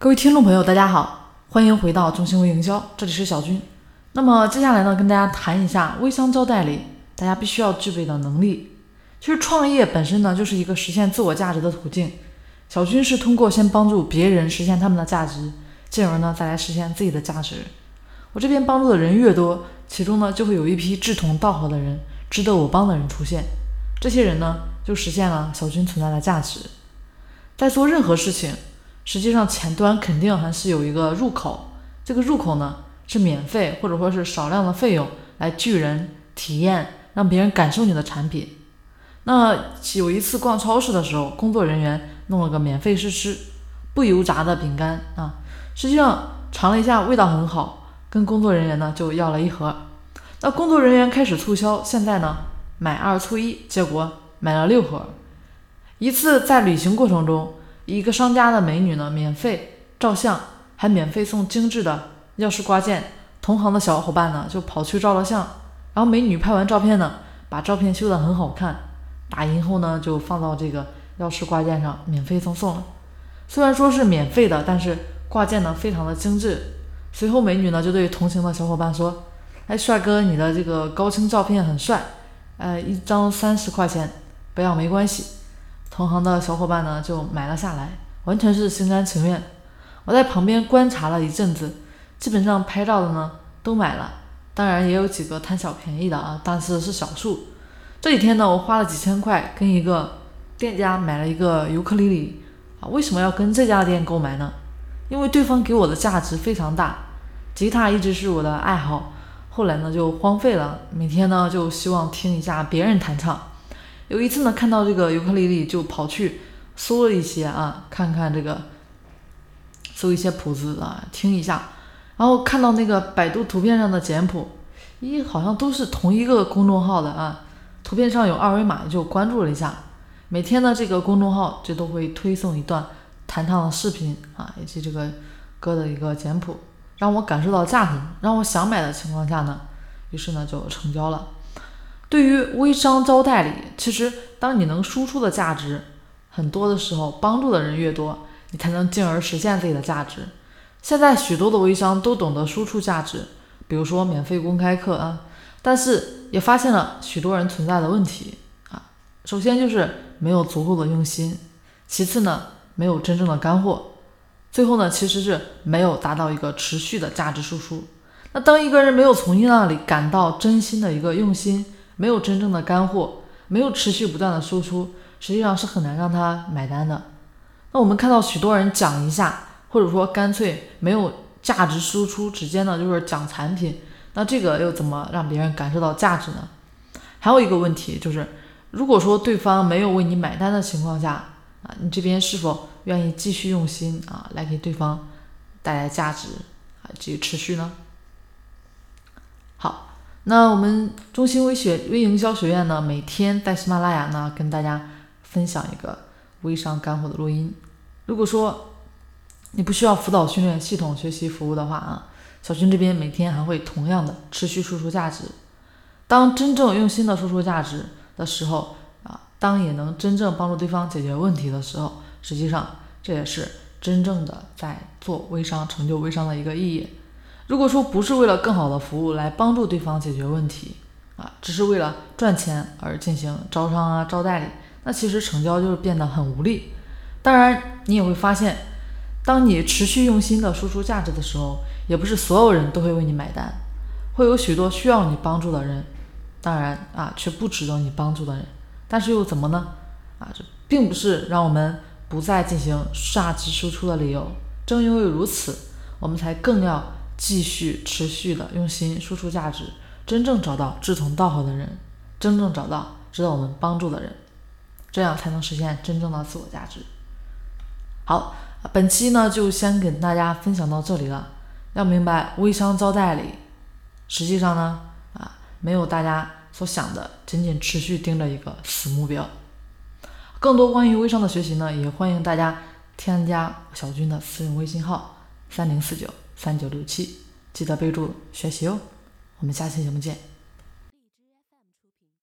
各位听众朋友，大家好，欢迎回到中心微营销，这里是小军。那么接下来呢，跟大家谈一下微商招代理，大家必须要具备的能力。其实创业本身呢，就是一个实现自我价值的途径。小军是通过先帮助别人实现他们的价值，进而呢再来实现自己的价值。我这边帮助的人越多，其中呢就会有一批志同道合的人，值得我帮的人出现。这些人呢，就实现了小军存在的价值。在做任何事情。实际上前端肯定还是有一个入口，这个入口呢是免费或者说是少量的费用来聚人体验，让别人感受你的产品。那有一次逛超市的时候，工作人员弄了个免费试吃不油炸的饼干啊，实际上尝了一下味道很好，跟工作人员呢就要了一盒。那工作人员开始促销，现在呢买二促一，结果买了六盒。一次在旅行过程中。一个商家的美女呢，免费照相，还免费送精致的钥匙挂件。同行的小伙伴呢，就跑去照了相。然后美女拍完照片呢，把照片修得很好看，打印后呢，就放到这个钥匙挂件上，免费赠送了。虽然说是免费的，但是挂件呢，非常的精致。随后美女呢，就对同行的小伙伴说：“哎，帅哥，你的这个高清照片很帅，呃，一张三十块钱，不要没关系。”同行的小伙伴呢，就买了下来，完全是心甘情愿。我在旁边观察了一阵子，基本上拍照的呢都买了，当然也有几个贪小便宜的啊，但是是少数。这几天呢，我花了几千块跟一个店家买了一个尤克里里啊。为什么要跟这家店购买呢？因为对方给我的价值非常大。吉他一直是我的爱好，后来呢就荒废了，每天呢就希望听一下别人弹唱。有一次呢，看到这个尤克里里，就跑去搜了一些啊，看看这个，搜一些谱子啊，听一下。然后看到那个百度图片上的简谱，咦，好像都是同一个公众号的啊。图片上有二维码，就关注了一下。每天呢，这个公众号就都会推送一段弹唱的视频啊，以及这个歌的一个简谱，让我感受到价值，让我想买的情况下呢，于是呢就成交了。对于微商招代理，其实当你能输出的价值很多的时候，帮助的人越多，你才能进而实现自己的价值。现在许多的微商都懂得输出价值，比如说免费公开课啊，但是也发现了许多人存在的问题啊。首先就是没有足够的用心，其次呢没有真正的干货，最后呢其实是没有达到一个持续的价值输出。那当一个人没有从你那里感到真心的一个用心，没有真正的干货，没有持续不断的输出，实际上是很难让他买单的。那我们看到许多人讲一下，或者说干脆没有价值输出，直接呢就是讲产品，那这个又怎么让别人感受到价值呢？还有一个问题就是，如果说对方没有为你买单的情况下，啊，你这边是否愿意继续用心啊，来给对方带来价值啊，继续持续呢？那我们中心微学微营销学院呢，每天在喜马拉雅呢跟大家分享一个微商干货的录音。如果说你不需要辅导训练系统学习服务的话啊，小军这边每天还会同样的持续输出价值。当真正用心的输出价值的时候啊，当也能真正帮助对方解决问题的时候，实际上这也是真正的在做微商、成就微商的一个意义。如果说不是为了更好的服务来帮助对方解决问题啊，只是为了赚钱而进行招商啊、招代理，那其实成交就是变得很无力。当然，你也会发现，当你持续用心的输出价值的时候，也不是所有人都会为你买单，会有许多需要你帮助的人，当然啊，却不值得你帮助的人。但是又怎么呢？啊，这并不是让我们不再进行价值输出的理由。正因为如此，我们才更要。继续持续的用心输出价值，真正找到志同道合的人，真正找到值得我们帮助的人，这样才能实现真正的自我价值。好，本期呢就先跟大家分享到这里了。要明白，微商招代理，实际上呢，啊，没有大家所想的仅仅持续盯着一个死目标。更多关于微商的学习呢，也欢迎大家添加小军的私人微信号：三零四九。三九六七，记得备注学习哦。我们下期节目见。